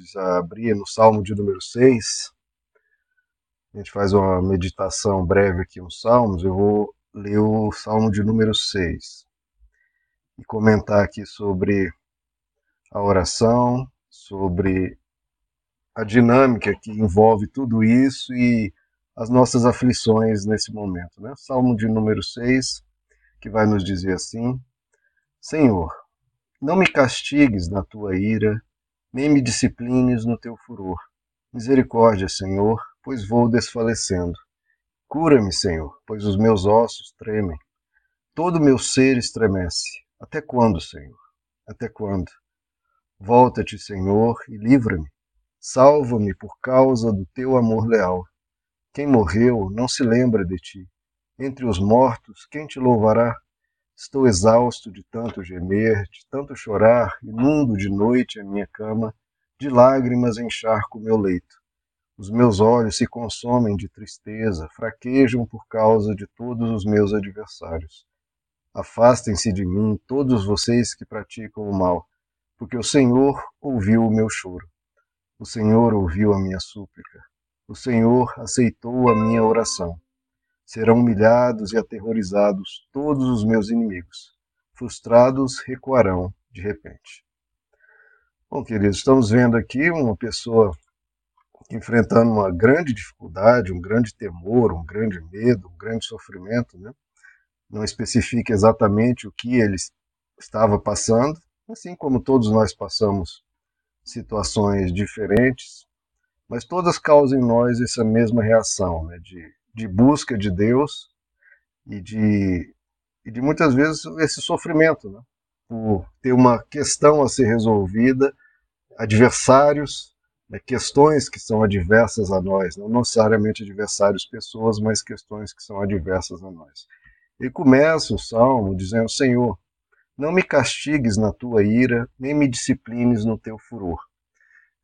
convido-lhes a abrir no Salmo de número 6. A gente faz uma meditação breve aqui nos Salmos. Eu vou ler o Salmo de número 6 e comentar aqui sobre a oração, sobre a dinâmica que envolve tudo isso e as nossas aflições nesse momento. Né? Salmo de número 6, que vai nos dizer assim: Senhor, não me castigues na tua ira, nem me disciplines no teu furor. Misericórdia, Senhor, pois vou desfalecendo. Cura-me, Senhor, pois os meus ossos tremem. Todo meu ser estremece. Até quando, Senhor? Até quando? Volta-te, Senhor, e livra-me. Salva-me por causa do teu amor leal. Quem morreu não se lembra de ti. Entre os mortos, quem te louvará? Estou exausto de tanto gemer, de tanto chorar, imundo de noite a minha cama, de lágrimas encharco meu leito. Os meus olhos se consomem de tristeza, fraquejam por causa de todos os meus adversários. Afastem-se de mim todos vocês que praticam o mal, porque o Senhor ouviu o meu choro. O Senhor ouviu a minha súplica. O Senhor aceitou a minha oração serão humilhados e aterrorizados todos os meus inimigos. Frustrados recuarão de repente. Bom, queridos, estamos vendo aqui uma pessoa enfrentando uma grande dificuldade, um grande temor, um grande medo, um grande sofrimento, né? Não especifica exatamente o que ele estava passando, assim como todos nós passamos situações diferentes, mas todas causam em nós essa mesma reação, né? De de busca de Deus e de, e de muitas vezes esse sofrimento, né? por ter uma questão a ser resolvida, adversários, né? questões que são adversas a nós, não necessariamente adversários pessoas, mas questões que são adversas a nós. Ele começa o salmo dizendo: Senhor, não me castigues na tua ira, nem me disciplines no teu furor.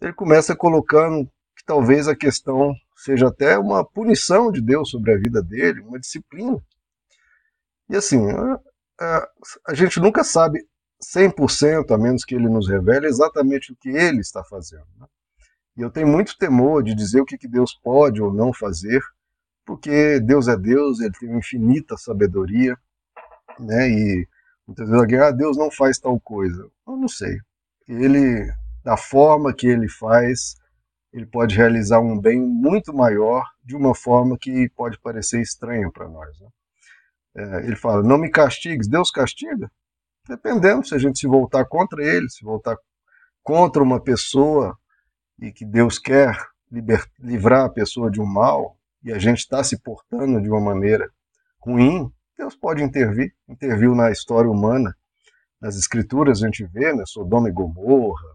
Ele começa colocando que talvez a questão seja até uma punição de Deus sobre a vida dele, uma disciplina. E assim, a, a, a gente nunca sabe 100%, a menos que ele nos revele exatamente o que ele está fazendo. Né? E eu tenho muito temor de dizer o que, que Deus pode ou não fazer, porque Deus é Deus, ele tem infinita sabedoria, né? E muitas vezes alguém, ah, Deus não faz tal coisa. Eu não sei. Ele, da forma que ele faz, ele pode realizar um bem muito maior de uma forma que pode parecer estranha para nós. Né? É, ele fala: não me castigues, Deus castiga? Dependendo se a gente se voltar contra ele, se voltar contra uma pessoa e que Deus quer livrar a pessoa de um mal e a gente está se portando de uma maneira ruim, Deus pode intervir. Interviu na história humana, nas escrituras a gente vê, né, Sodoma e Gomorra,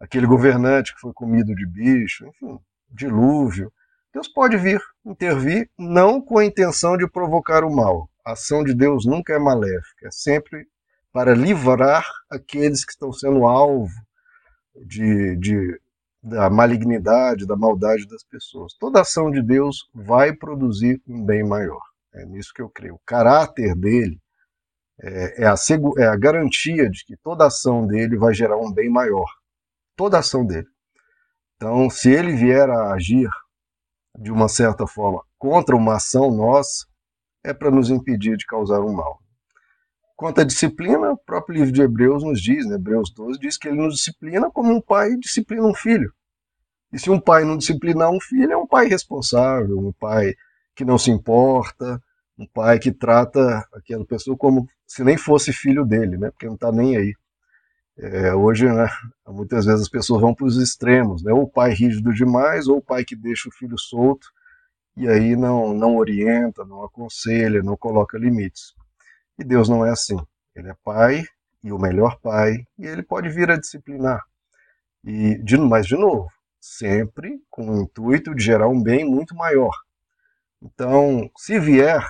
aquele governante que foi comido de bicho, enfim, dilúvio. Deus pode vir, intervir, não com a intenção de provocar o mal. A ação de Deus nunca é maléfica, é sempre para livrar aqueles que estão sendo alvo de, de, da malignidade, da maldade das pessoas. Toda ação de Deus vai produzir um bem maior. É nisso que eu creio. O caráter dele é, é, a, é a garantia de que toda ação dele vai gerar um bem maior toda a ação dele. Então, se ele vier a agir de uma certa forma contra uma ação nossa, é para nos impedir de causar um mal. Quanto à disciplina, o próprio livro de Hebreus nos diz, né, Hebreus 12, diz que ele nos disciplina como um pai disciplina um filho. E se um pai não disciplinar um filho, é um pai responsável, um pai que não se importa, um pai que trata aquela pessoa como se nem fosse filho dele, né, porque não está nem aí. É, hoje, né, muitas vezes as pessoas vão para os extremos, né? ou o pai rígido demais, ou o pai que deixa o filho solto e aí não, não orienta, não aconselha, não coloca limites. E Deus não é assim. Ele é pai e o melhor pai, e ele pode vir a disciplinar. E, de, mas, de novo, sempre com o intuito de gerar um bem muito maior. Então, se vier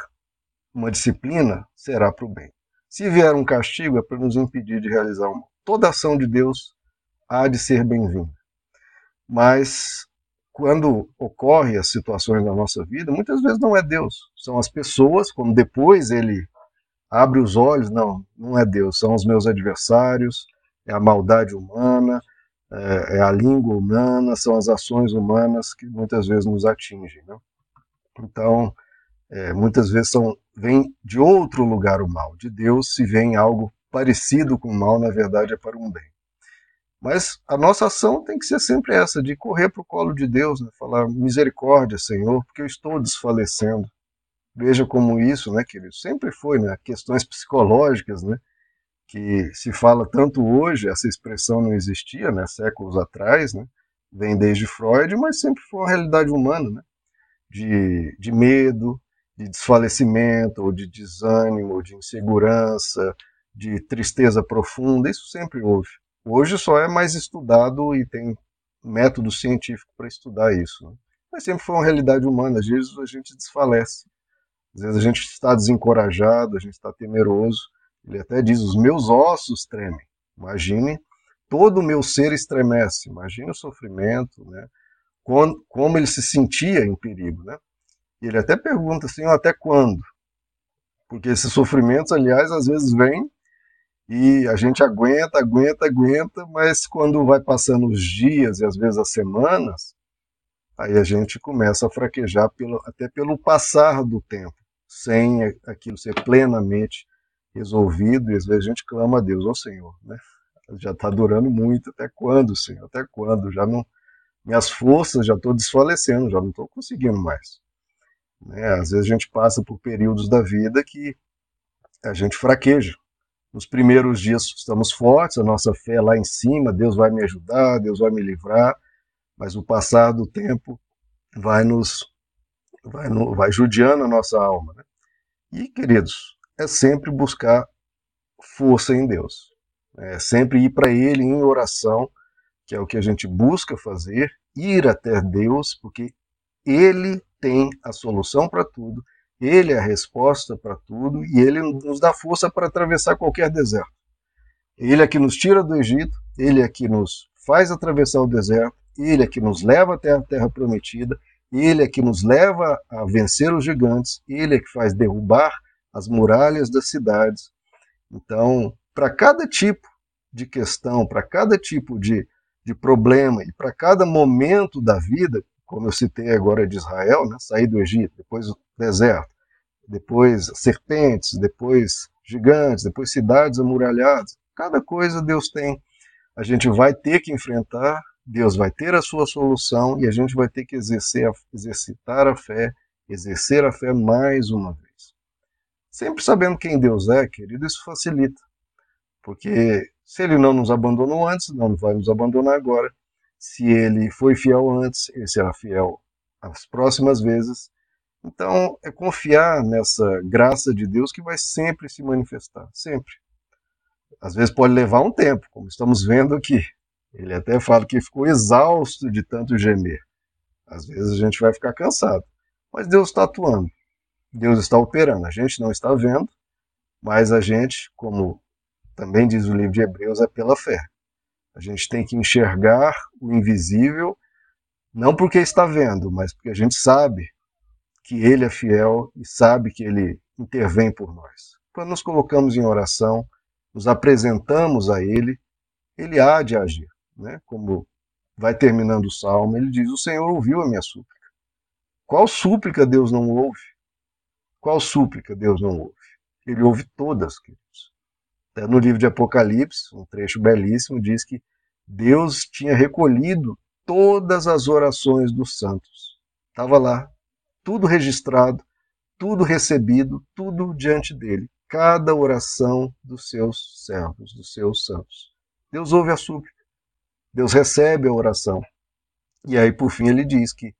uma disciplina, será para o bem. Se vier um castigo, é para nos impedir de realizar um toda ação de Deus há de ser bem-vinda. Mas quando ocorrem as situações na nossa vida, muitas vezes não é Deus, são as pessoas, quando depois ele abre os olhos, não, não é Deus, são os meus adversários, é a maldade humana, é, é a língua humana, são as ações humanas que muitas vezes nos atingem. Né? Então, é, muitas vezes são, vem de outro lugar o mal. De Deus, se vem algo parecido com o mal, na verdade é para um bem. Mas a nossa ação tem que ser sempre essa, de correr para o colo de Deus, né? falar misericórdia, Senhor, porque eu estou desfalecendo. Veja como isso, né, querido, sempre foi, né, questões psicológicas, né, que se fala tanto hoje, essa expressão não existia, né, séculos atrás, né, vem desde Freud, mas sempre foi uma realidade humana, né, de, de medo, de desfalecimento, ou de desânimo, ou de insegurança, de tristeza profunda, isso sempre houve. Hoje só é mais estudado e tem método científico para estudar isso. Né? Mas sempre foi uma realidade humana, às vezes a gente desfalece. Às vezes a gente está desencorajado, a gente está temeroso. Ele até diz: os meus ossos tremem. Imagine, todo o meu ser estremece. Imagine o sofrimento, né? como, como ele se sentia em perigo. Né? E ele até pergunta, Senhor, até quando? Porque esses sofrimentos, aliás, às vezes vêm e a gente aguenta, aguenta, aguenta, mas quando vai passando os dias e às vezes as semanas, aí a gente começa a fraquejar pelo, até pelo passar do tempo, sem aquilo ser plenamente resolvido, e às vezes a gente clama a Deus, ó oh, Senhor, né? já está durando muito, até quando, Senhor, até quando? Já não, minhas forças já estou desfalecendo, já não estou conseguindo mais. Né? Às vezes a gente passa por períodos da vida que a gente fraqueja, nos primeiros dias estamos fortes, a nossa fé é lá em cima, Deus vai me ajudar, Deus vai me livrar, mas o passar do tempo vai nos vai, no, vai judiando a nossa alma. Né? E, queridos, é sempre buscar força em Deus. É sempre ir para Ele em oração, que é o que a gente busca fazer, ir até Deus, porque Ele tem a solução para tudo, ele é a resposta para tudo e ele nos dá força para atravessar qualquer deserto. Ele é que nos tira do Egito, ele é que nos faz atravessar o deserto, ele é que nos leva até a terra prometida, ele é que nos leva a vencer os gigantes, ele é que faz derrubar as muralhas das cidades. Então, para cada tipo de questão, para cada tipo de, de problema e para cada momento da vida, como eu citei agora de Israel, né, sair do Egito, depois deserto, depois serpentes, depois gigantes, depois cidades amuralhadas. Cada coisa Deus tem. A gente vai ter que enfrentar, Deus vai ter a sua solução e a gente vai ter que exercer, exercitar a fé, exercer a fé mais uma vez. Sempre sabendo quem Deus é, querido, isso facilita. Porque se ele não nos abandonou antes, não vai nos abandonar agora se ele foi fiel antes, ele será fiel as próximas vezes. Então, é confiar nessa graça de Deus que vai sempre se manifestar, sempre. Às vezes pode levar um tempo, como estamos vendo aqui. Ele até fala que ficou exausto de tanto gemer. Às vezes a gente vai ficar cansado, mas Deus está atuando. Deus está operando. A gente não está vendo, mas a gente, como também diz o livro de Hebreus, é pela fé. A gente tem que enxergar o invisível, não porque está vendo, mas porque a gente sabe que Ele é fiel e sabe que Ele intervém por nós. Quando nos colocamos em oração, nos apresentamos a Ele, Ele há de agir. Né? Como vai terminando o salmo, ele diz: O Senhor ouviu a minha súplica. Qual súplica Deus não ouve? Qual súplica Deus não ouve? Ele ouve todas, queridos. Até no livro de Apocalipse, um trecho belíssimo, diz que Deus tinha recolhido todas as orações dos santos. Estava lá, tudo registrado, tudo recebido, tudo diante dele. Cada oração dos seus servos, dos seus santos. Deus ouve a súplica. Deus recebe a oração. E aí, por fim, ele diz que,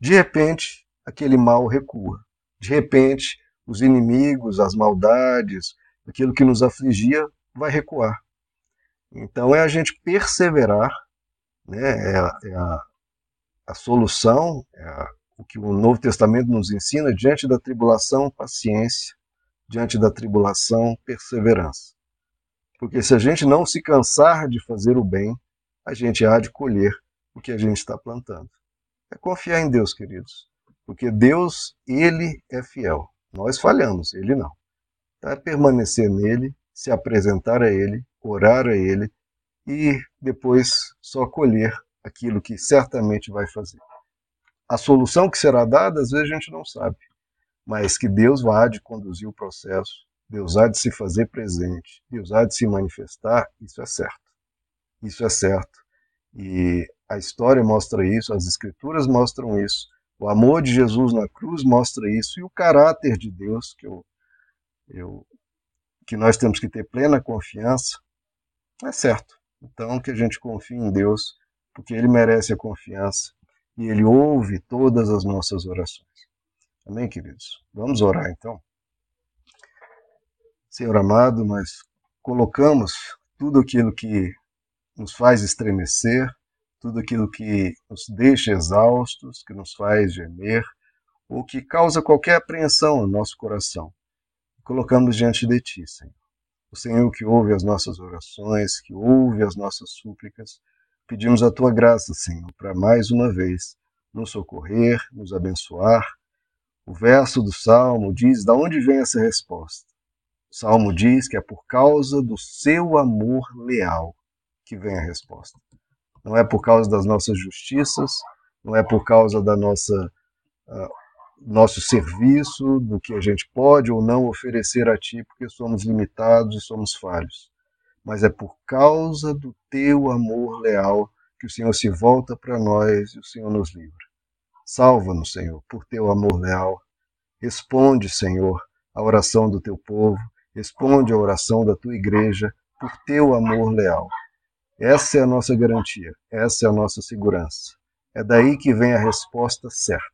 de repente, aquele mal recua. De repente, os inimigos, as maldades, aquilo que nos afligia vai recuar. Então é a gente perseverar, né? é, a, é a, a, solução, é a, o que o Novo Testamento nos ensina, diante da tribulação, paciência, diante da tribulação, perseverança. Porque se a gente não se cansar de fazer o bem, a gente há de colher o que a gente está plantando. É confiar em Deus, queridos. Porque Deus, Ele é fiel. Nós falhamos, Ele não. Então é permanecer nele, se apresentar a Ele, orar a Ele e depois só colher aquilo que certamente vai fazer. A solução que será dada, às vezes a gente não sabe, mas que Deus vai de conduzir o processo, Deus há de se fazer presente, Deus há de se manifestar, isso é certo. Isso é certo. E a história mostra isso, as escrituras mostram isso, o amor de Jesus na cruz mostra isso, e o caráter de Deus, que, eu, eu, que nós temos que ter plena confiança, é certo. Então, que a gente confie em Deus, porque Ele merece a confiança e Ele ouve todas as nossas orações. Amém, queridos? Vamos orar então. Senhor amado, nós colocamos tudo aquilo que nos faz estremecer, tudo aquilo que nos deixa exaustos, que nos faz gemer, ou que causa qualquer apreensão no nosso coração. Colocamos diante de Ti, Senhor. O Senhor que ouve as nossas orações, que ouve as nossas súplicas, pedimos a Tua graça, Senhor, para mais uma vez nos socorrer, nos abençoar. O verso do Salmo diz: da onde vem essa resposta? O Salmo diz que é por causa do seu amor leal que vem a resposta não é por causa das nossas justiças, não é por causa da nossa uh, nosso serviço, do que a gente pode ou não oferecer a Ti, porque somos limitados e somos falhos. Mas é por causa do Teu amor leal que o Senhor se volta para nós e o Senhor nos livra. Salva-nos, Senhor, por Teu amor leal. Responde, Senhor, a oração do Teu povo, responde a oração da Tua igreja por Teu amor leal. Essa é a nossa garantia, essa é a nossa segurança. É daí que vem a resposta certa.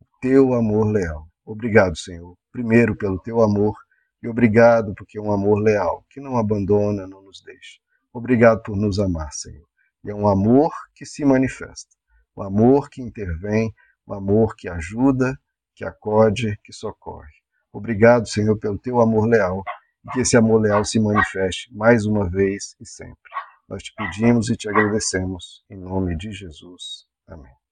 O teu amor leal. Obrigado, Senhor, primeiro pelo teu amor e obrigado porque é um amor leal, que não abandona, não nos deixa. Obrigado por nos amar, Senhor. E é um amor que se manifesta, um amor que intervém, um amor que ajuda, que acode, que socorre. Obrigado, Senhor, pelo teu amor leal e que esse amor leal se manifeste mais uma vez e sempre. Nós te pedimos e te agradecemos, em nome de Jesus. Amém.